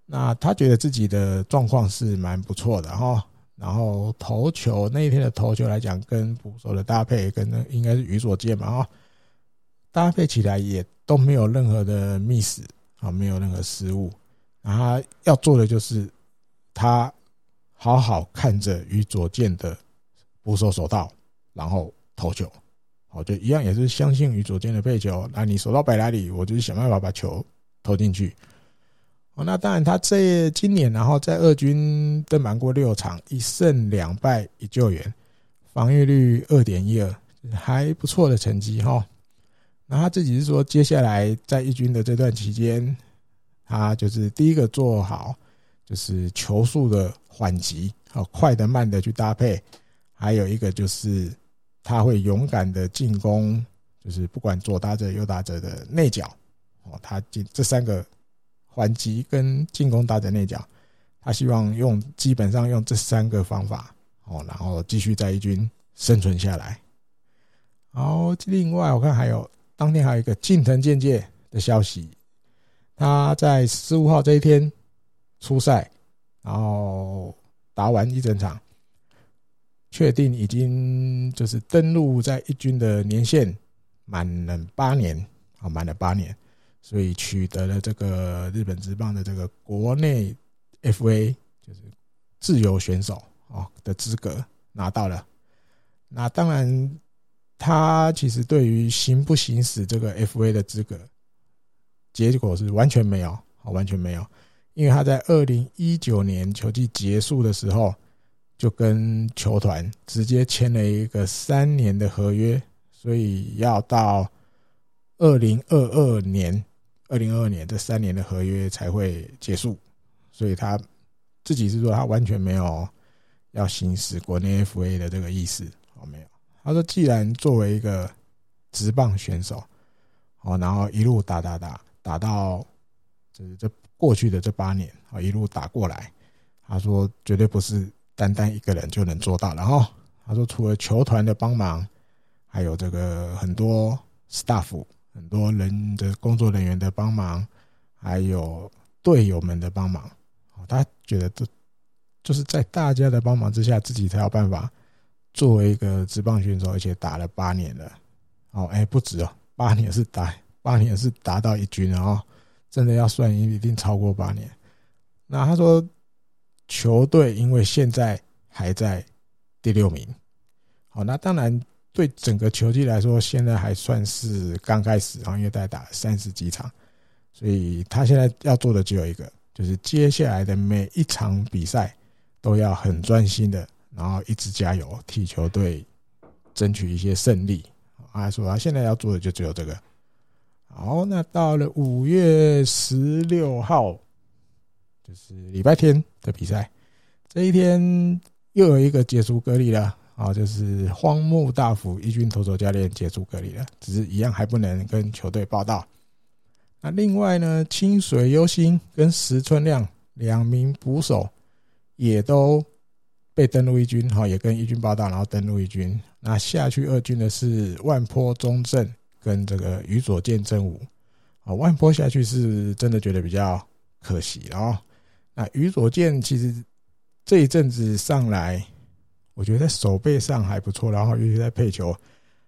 B: 那他觉得自己的状况是蛮不错的哈，然后投球那一天的投球来讲，跟捕手的搭配，跟那应该是宇佐见嘛啊。搭配起来也都没有任何的 miss 啊，没有任何失误。然后他要做的就是，他好好看着于佐健的捕手手道，然后投球。好，就一样也是相信于佐健的配球。那你手到摆哪里，我就是想办法把球投进去。哦，那当然他这今年然后在二军登板过六场，一胜两败一救援，防御率二点一二，还不错的成绩哈。那他自己是说，接下来在一军的这段期间，他就是第一个做好，就是球速的缓急，好快的慢的去搭配，还有一个就是他会勇敢的进攻，就是不管左打者右打者的内角，哦，他进这三个缓急跟进攻打者内角，他希望用基本上用这三个方法，哦，然后继续在一军生存下来。好，另外我看还有。当天还有一个近藤健介的消息，他在十五号这一天出赛，然后打完一整场，确定已经就是登录在一军的年限满了八年，啊，满了八年，所以取得了这个日本职棒的这个国内 FA 就是自由选手啊的资格拿到了，那当然。他其实对于行不行使这个 FA 的资格，结果是完全没有，完全没有，因为他在二零一九年球季结束的时候，就跟球团直接签了一个三年的合约，所以要到二零二二年，二零二二年这三年的合约才会结束，所以他自己是说他完全没有要行使国内 FA 的这个意思，哦，没有。他说，既然作为一个职棒选手，哦，然后一路打打打打到就是这过去的这八年啊，一路打过来，他说绝对不是单单一个人就能做到。然后他说，除了球团的帮忙，还有这个很多 staff。很多人的工作人员的帮忙，还有队友们的帮忙，他觉得这就是在大家的帮忙之下，自己才有办法作为一个职棒选手，而且打了八年了。哦，哎，不止哦，八年是打八年是达到一军了哦，真的要算一定超过八年。那他说，球队因为现在还在第六名，好，那当然。对整个球季来说，现在还算是刚开始，然后因为大概打三十几场，所以他现在要做的只有一个，就是接下来的每一场比赛都要很专心的，然后一直加油，替球队争取一些胜利。他说他现在要做的就只有这个。好，那到了五月十六号，就是礼拜天的比赛，这一天又有一个解除隔离了。啊，就是荒木大辅一军投手教练解除隔离了，只是一样还不能跟球队报道。那另外呢，清水优心跟石村亮两名捕手也都被登录一军，哈，也跟一军报道，然后登录一军。那下去二军的是万坡中正跟这个宇佐见真吾。啊，万波下去是真的觉得比较可惜，哦那宇佐见其实这一阵子上来。我觉得在手背上还不错，然后尤其在配球，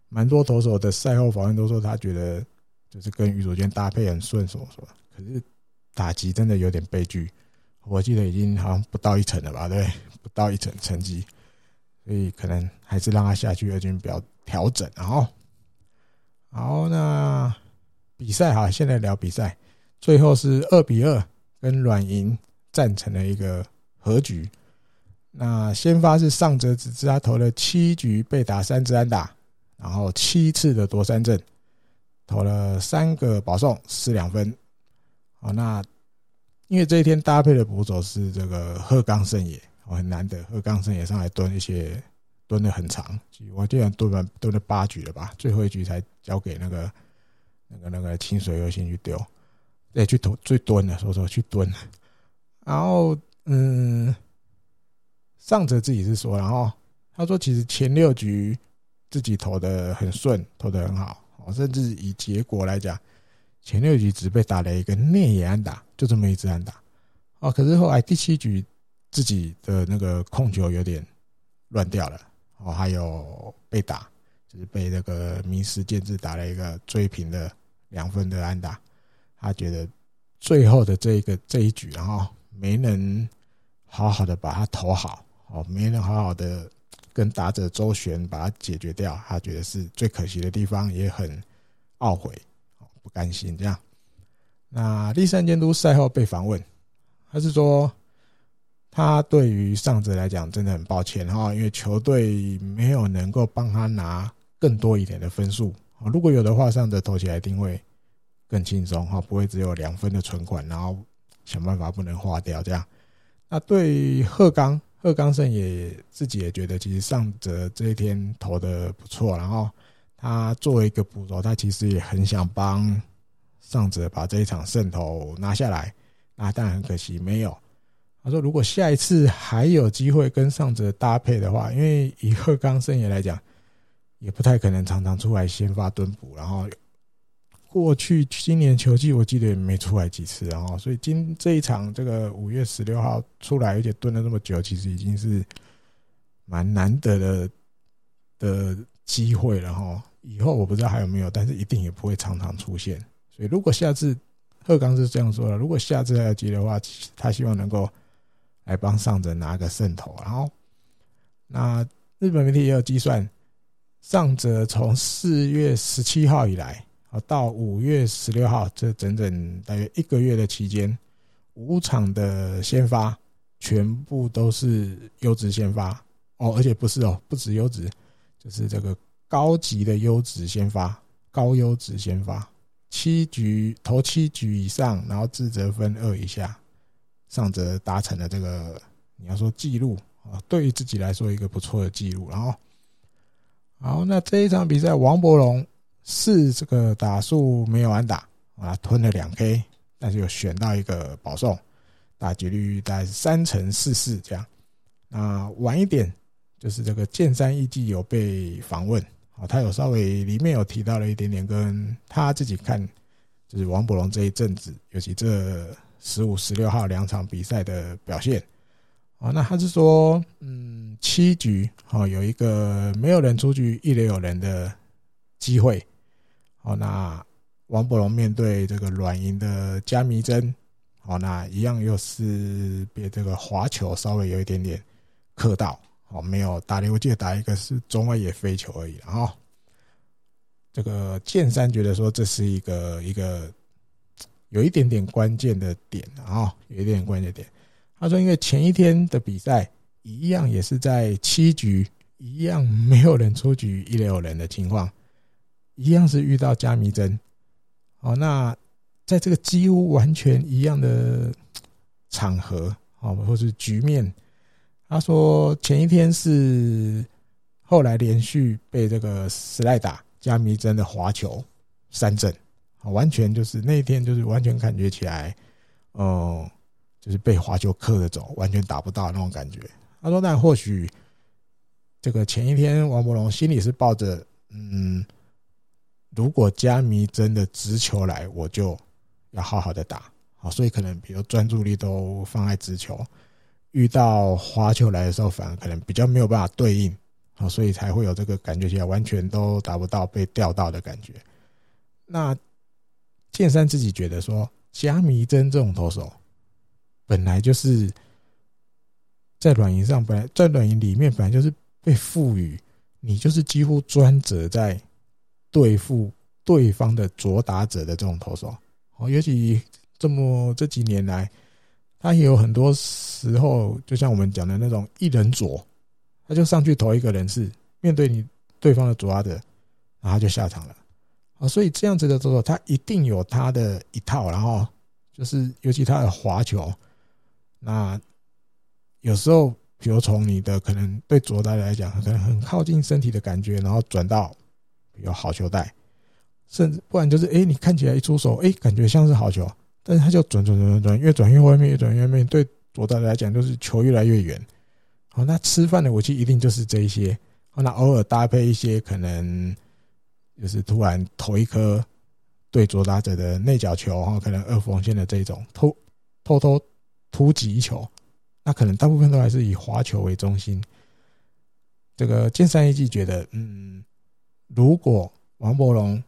B: 蛮多投手的赛后访问都说他觉得就是跟宇佐见搭配很顺手，是吧？可是打击真的有点悲剧，我记得已经好像不到一成了吧？对，不到一成成绩，所以可能还是让他下去二军比较调整。然后，好，那比赛哈，现在聊比赛，最后是二比二跟软银战成了一个和局。那先发是上泽直之，他投了七局被打三支安打，然后七次的夺三振，投了三个保送失两分。好，那因为这一天搭配的捕手是这个鹤冈胜也，我，很难得，鹤冈胜也上来蹲一些，蹲了很长，我记得蹲了蹲了八局了吧，最后一局才交给那个那个那个清水优先去丢，对，去投最蹲的，说说去蹲，然后嗯。上泽自己是说，然后他说，其实前六局自己投的很顺，投的很好，甚至以结果来讲，前六局只被打了一个内野安打，就这么一支安打。哦，可是后来第七局自己的那个控球有点乱掉了，哦，还有被打，就是被那个名师建制打了一个追平的两分的安打。他觉得最后的这一个这一局，然后没能好好的把它投好。哦，没能好好的跟打者周旋，把它解决掉，他觉得是最可惜的地方，也很懊悔，不甘心这样。那栗山监督赛后被访问，他是说，他对于上泽来讲真的很抱歉哈，因为球队没有能够帮他拿更多一点的分数，如果有的话，上泽投起来一定会更轻松哈，不会只有两分的存款，然后想办法不能花掉这样。那对鹤冈。鹤冈胜也自己也觉得，其实上泽这一天投的不错，然后他作为一个捕手，他其实也很想帮上泽把这一场胜投拿下来。那当然很可惜没有。他说，如果下一次还有机会跟上泽搭配的话，因为以鹤冈胜也来讲，也不太可能常常出来先发蹲捕，然后。过去今年球季我记得也没出来几次，然后所以今这一场这个五月十六号出来，而且蹲了那么久，其实已经是蛮难得的的机会了哈。以后我不知道还有没有，但是一定也不会常常出现。所以如果下次鹤冈是这样说的，如果下次还有机的话，他希望能够来帮上泽拿个胜投。然后那日本媒体也有计算，上泽从四月十七号以来。啊到五月十六号，这整整大约一个月的期间，五场的先发全部都是优质先发哦，而且不是哦，不止优质，就是这个高级的优质先发，高优质先发，七局投七局以上，然后自责分二以下，上则达成了这个你要说记录啊，对于自己来说一个不错的记录。然后，好，那这一场比赛，王博龙是这个打数没有安打啊，吞了两 K。但是有选到一个保送，打击率大概是三成四四这样。那晚一点就是这个剑山一季有被访问，啊，他有稍微里面有提到了一点点，跟他自己看就是王博龙这一阵子，尤其这十五、十六号两场比赛的表现。啊，那他是说，嗯，七局哦有一个没有人出局，一垒有人的机会，哦那。王柏融面对这个软银的加迷真，哦，那一样又是被这个滑球稍微有一点点磕到，哦，没有打，我记得打一个是中外野飞球而已。然后这个剑山觉得说这是一个一个有一点点关键的点，啊有一点点关键点。他说，因为前一天的比赛一样也是在七局，一样没有人出局，一垒有人的情况，一样是遇到加迷真。哦，那在这个几乎完全一样的场合，哦，或是局面，他说前一天是后来连续被这个史莱打加迷真的滑球三振，完全就是那一天就是完全感觉起来，嗯，就是被滑球克着走，完全打不到那种感觉。他说，那或许这个前一天王柏融心里是抱着，嗯。如果加迷真的直球来，我就要好好的打，好，所以可能比如专注力都放在直球，遇到滑球来的时候，反而可能比较没有办法对应，好，所以才会有这个感觉起来完全都达不到被钓到的感觉。那剑山自己觉得说，加弥真这种投手，本来就是在软银上，本来在软银里面本来就是被赋予，你就是几乎专责在。对付对方的左打者的这种投手，哦，尤其这么这几年来，他也有很多时候，就像我们讲的那种一人左，他就上去投一个人是面对你对方的左打者，然后就下场了，啊，所以这样子的投手，他一定有他的一套，然后就是尤其他的滑球，那有时候，比如从你的可能对左打来讲，可能很靠近身体的感觉，然后转到。有好球带，甚至不然就是哎、你看起来一出手，哎、感觉像是好球，但是他就转转转转转，越转越外面，越转越外面。对左打来讲，就是球越来越远。好，那吃饭的武器一定就是这一些。好，那偶尔搭配一些可能就是突然投一颗对左打者的内角球，哈，可能二缝线的这种偷偷偷突击球，那可能大部分都还是以滑球为中心。这个建山一季觉得，嗯。如果王柏融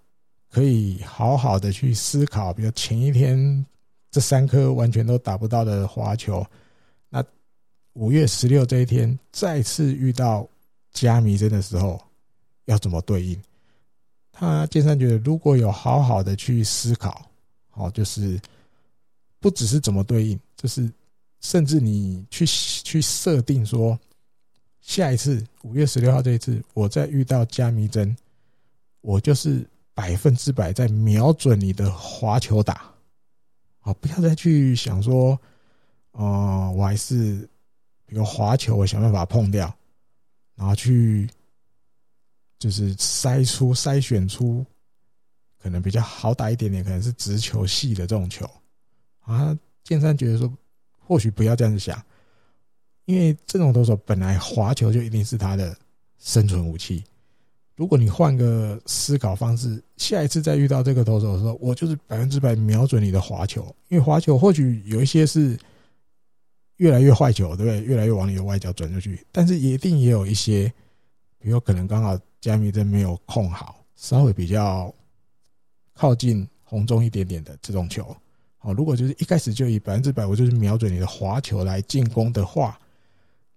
B: 可以好好的去思考，比如前一天这三颗完全都打不到的滑球，那五月十六这一天再次遇到加迷真的时候，要怎么对应？啊建三觉得，如果有好好的去思考，好，就是不只是怎么对应，就是甚至你去去设定说，下一次五月十六号这一次，我再遇到加迷针。我就是百分之百在瞄准你的滑球打，啊，不要再去想说，哦，我还是比如滑球，我想办法碰掉，然后去就是筛出筛选出可能比较好打一点点，可能是直球系的这种球啊。建山觉得说，或许不要这样子想，因为这种投手本来滑球就一定是他的生存武器。如果你换个思考方式，下一次再遇到这个投手的时候，我就是百分之百瞄准你的滑球，因为滑球或许有一些是越来越坏球，对不对？越来越往你的外角转出去，但是一定也有一些，比如可能刚好加弥真没有控好，稍微比较靠近红中一点点的这种球。好，如果就是一开始就以百分之百，我就是瞄准你的滑球来进攻的话。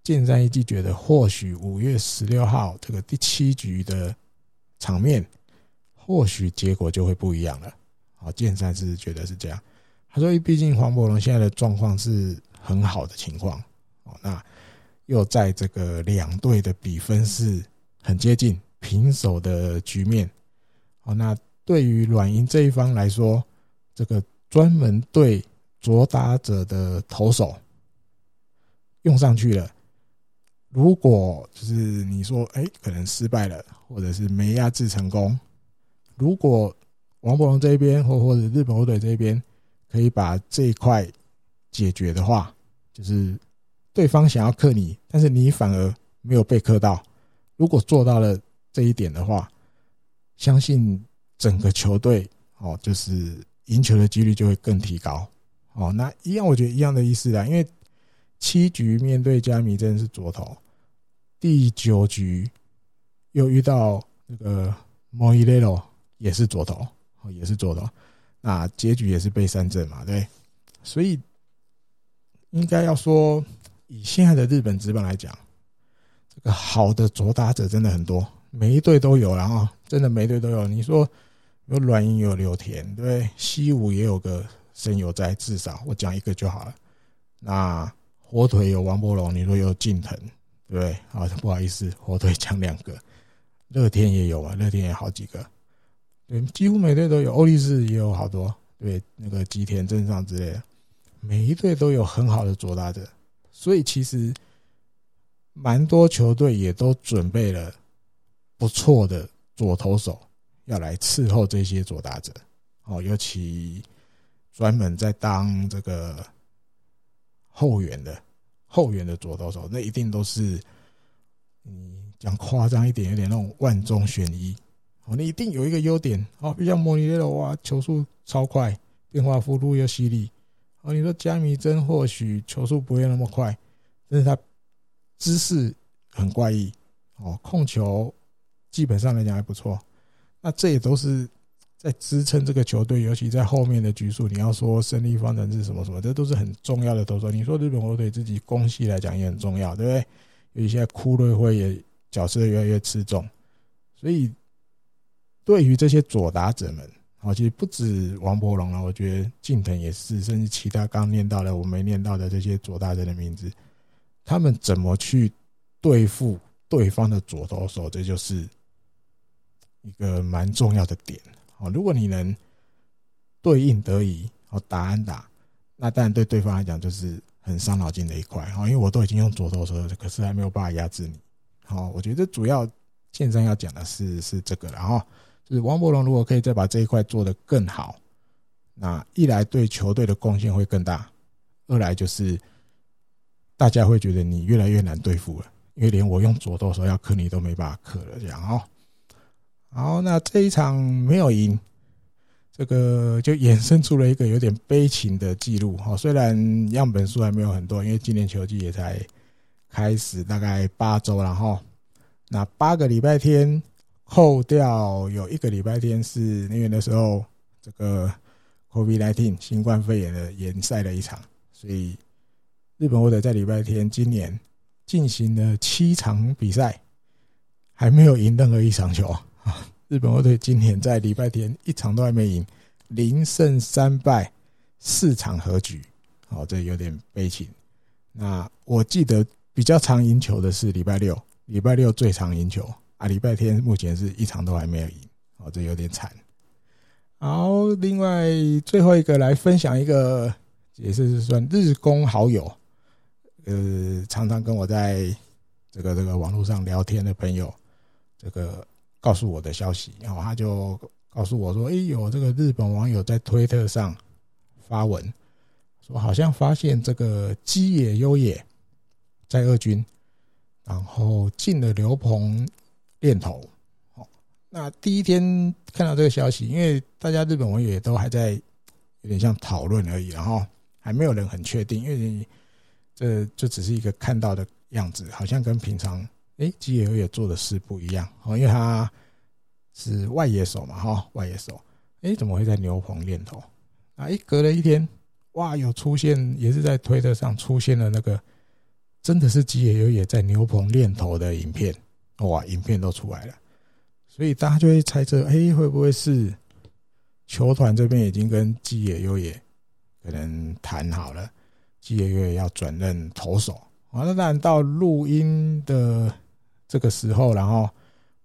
B: 建山一记觉得，或许五月十六号这个第七局的场面，或许结果就会不一样了。好，建山是觉得是这样。他说，毕竟黄博龙现在的状况是很好的情况哦，那又在这个两队的比分是很接近平手的局面哦，那对于软银这一方来说，这个专门对左打者的投手用上去了。如果就是你说，哎、可能失败了，或者是没压制成功。如果王柏融这边或或者日本火腿这边可以把这一块解决的话，就是对方想要克你，但是你反而没有被克到。如果做到了这一点的话，相信整个球队哦，就是赢球的几率就会更提高。哦，那一样，我觉得一样的意思啦，因为七局面对加米真的是左投。第九局又遇到那个莫伊雷罗，也是左投，也是左投。那结局也是被三振嘛，对。所以应该要说，以现在的日本职棒来讲，这个好的左打者真的很多，每一队都有，然后真的每一队都有。你说有软银，有柳田，对，西武也有个森友哉，至少我讲一个就好了。那火腿有王柏龙，你说有近藤。对，啊，不好意思，火腿讲两个，乐天也有啊，乐天也好几个，对，几乎每队都有，欧力士也有好多，对，那个吉田镇上之类的，每一队都有很好的左打者，所以其实蛮多球队也都准备了不错的左投手要来伺候这些左打者，哦，尤其专门在当这个后援的。后援的左投手，那一定都是，嗯，讲夸张一点，有点那种万中选一哦。你一定有一个优点哦，比较莫尼雷罗哇，球速超快，变化幅度又犀利哦。你说加米真或许球速不会那么快，但是他姿势很怪异哦，控球基本上来讲还不错。那这也都是。在支撑这个球队，尤其在后面的局数，你要说胜利方程式什么什么，这都是很重要的投手。你说日本火腿自己攻系来讲也很重要，对不对？尤其现在库瑞会也角色越来越吃重，所以对于这些左打者们，啊，其实不止王柏融了，我觉得近藤也是，甚至其他刚念到的我没念到的这些左打者的名字，他们怎么去对付对方的左投手，这就是一个蛮重要的点。哦，如果你能对应得宜，哦，打安打，那当然对对方来讲就是很伤脑筋的一块。哦，因为我都已经用左投手了，可是还没有办法压制你。好，我觉得主要建商要讲的是是这个，然后就是王柏融如果可以再把这一块做得更好，那一来对球队的贡献会更大，二来就是大家会觉得你越来越难对付了，因为连我用左投手要克你都没办法克了，这样哦。好，那这一场没有赢，这个就衍生出了一个有点悲情的记录。哈，虽然样本数还没有很多，因为今年球季也才开始大概八周，了哈那八个礼拜天扣掉有一个礼拜天是因为那时候这个 COVID-19 新冠肺炎的延赛了一场，所以日本或者在礼拜天今年进行了七场比赛，还没有赢任何一场球。日本火腿今年在礼拜天一场都还没赢，零胜三败，四场和局，哦，这有点悲情。那我记得比较常赢球的是礼拜六，礼拜六最常赢球啊，礼拜天目前是一场都还没有赢，哦，这有点惨。好，另外最后一个来分享一个，也是算日工好友，呃，常常跟我在这个这个网络上聊天的朋友，这个。告诉我的消息，然后他就告诉我说：“哎，有这个日本网友在推特上发文，说好像发现这个基野优也在二军，然后进了刘鹏练投。好，那第一天看到这个消息，因为大家日本网友也都还在有点像讨论而已，然后还没有人很确定，因为这就只是一个看到的样子，好像跟平常。”哎，吉野优也做的事不一样哦，因为他是外野手嘛，哈，外野手，哎，怎么会在牛棚练投？啊，一隔了一天，哇，有出现，也是在推特上出现了那个，真的是吉野优也在牛棚练投的影片，哇，影片都出来了，所以大家就会猜测，哎，会不会是球团这边已经跟吉野优也可能谈好了，吉野优也要转任投手。啊，那当然到录音的这个时候，然后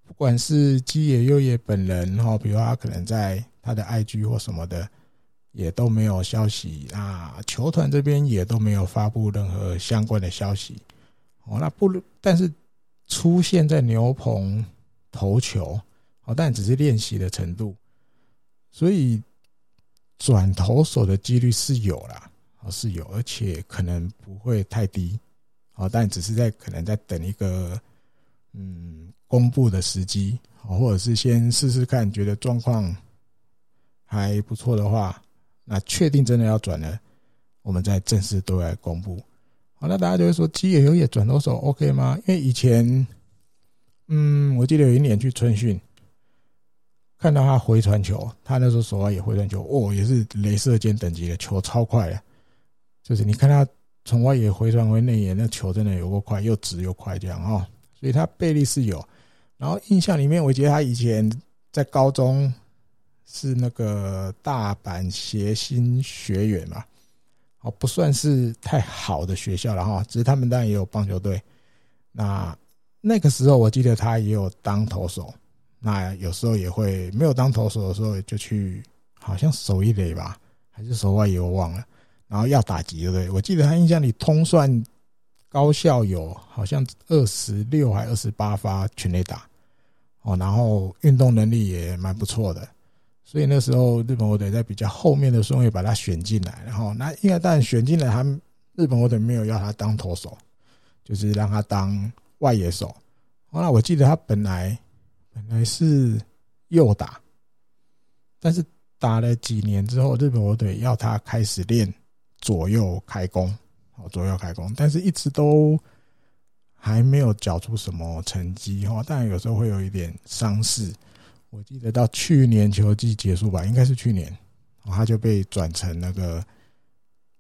B: 不管是基野优也本人哈，比如他可能在他的 IG 或什么的，也都没有消息啊，球团这边也都没有发布任何相关的消息。哦，那不，但是出现在牛棚投球，哦，但只是练习的程度，所以转投手的几率是有啦，哦，是有，而且可能不会太低。哦，但只是在可能在等一个嗯公布的时机，或者是先试试看，觉得状况还不错的话，那确定真的要转了，我们再正式对外公布。好，那大家就会说，基野优也转投手 OK 吗？因为以前，嗯，我记得有一年去春训，看到他回传球，他那时候手腕也回传球，哦，也是镭射箭等级的球，超快的，就是你看他。从外野回传回内野，那球真的有够快，又直又快，这样哦。所以他背力是有。然后印象里面，我记得他以前在高中是那个大阪协新学员嘛，哦，不算是太好的学校了哈。只是他们当然也有棒球队。那那个时候，我记得他也有当投手。那有时候也会没有当投手的时候，就去好像守一垒吧，还是守外野，我忘了。然后要打击，对不对？我记得他印象里通算高校有好像二十六还二十八发全垒打哦，然后运动能力也蛮不错的，所以那时候日本火腿在比较后面的顺位把他选进来，然后那应该当然选进来，他日本火腿没有要他当投手，就是让他当外野手。那我记得他本来本来是右打，但是打了几年之后，日本火腿要他开始练。左右开弓，哦，左右开弓，但是一直都还没有缴出什么成绩哈。当然有时候会有一点伤势。我记得到去年球季结束吧，应该是去年，他就被转成那个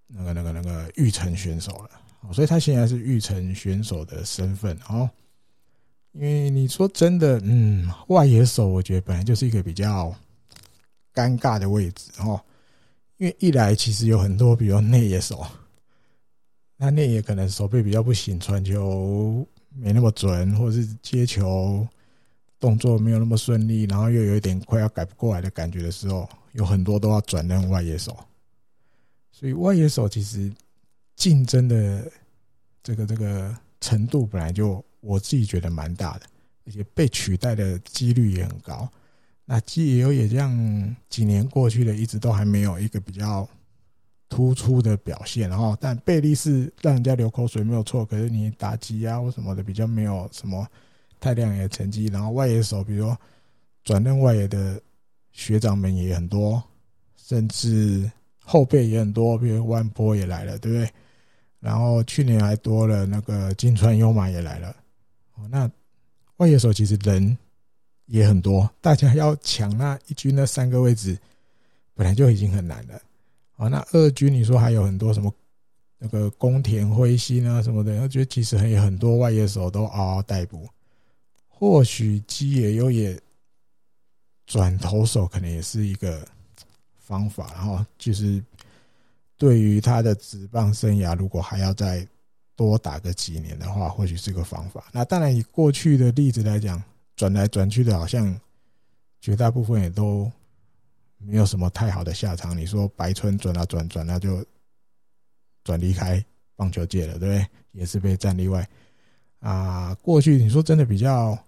B: 那个那个那个玉成选手了。所以他现在是玉成选手的身份哦。因为你说真的，嗯，外野手我觉得本来就是一个比较尴尬的位置哦。因为一来其实有很多，比如内野手，那那也可能手背比较不行，传球没那么准，或者是接球动作没有那么顺利，然后又有一点快要改不过来的感觉的时候，有很多都要转任外野手。所以外野手其实竞争的这个这个程度本来就我自己觉得蛮大的，而且被取代的几率也很高。那基野优也这样几年过去了，一直都还没有一个比较突出的表现，然后但贝利是让人家流口水没有错，可是你打击啊或什么的比较没有什么太亮眼的成绩，然后外野手比如转任外野的学长们也很多，甚至后辈也很多，比如万波也来了，对不对？然后去年还多了那个金川优马也来了，哦，那外野手其实人。也很多，大家要抢那一军那三个位置，本来就已经很难了。啊，那二军你说还有很多什么那个宫田辉星啊什么的，我觉得其实还有很多外野手都嗷嗷待哺。或许基野优也转投手，可能也是一个方法。然后就是对于他的职棒生涯，如果还要再多打个几年的话，或许是个方法。那当然，以过去的例子来讲。转来转去的，好像绝大部分也都没有什么太好的下场。你说白村转啊转转，那就转离开棒球界了，对不对？也是被战例外啊。过去你说真的比较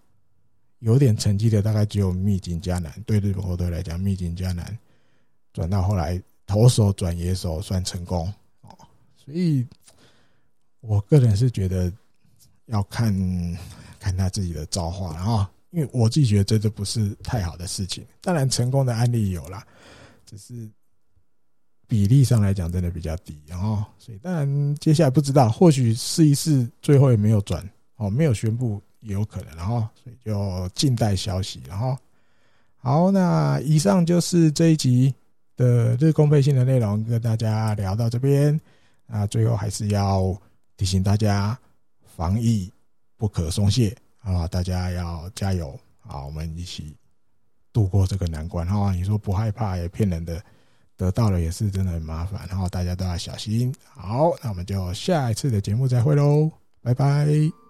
B: 有点成绩的，大概只有糸井嘉男。对日本球队来讲，糸井嘉男转到后来投手转野手算成功哦。所以我个人是觉得要看看他自己的造化，然后。因为我自己觉得这都不是太好的事情，当然成功的案例有啦，只是比例上来讲真的比较低，然后所以当然接下来不知道，或许试一试，最后也没有转哦，没有宣布也有可能，然后所以就静待消息，然后好，那以上就是这一集的日工配信的内容，跟大家聊到这边，那最后还是要提醒大家，防疫不可松懈。啊，大家要加油！啊，我们一起度过这个难关。哈，你说不害怕也骗人的，得到了也是真的很麻烦，然后大家都要小心。好，那我们就下一次的节目再会喽，拜拜。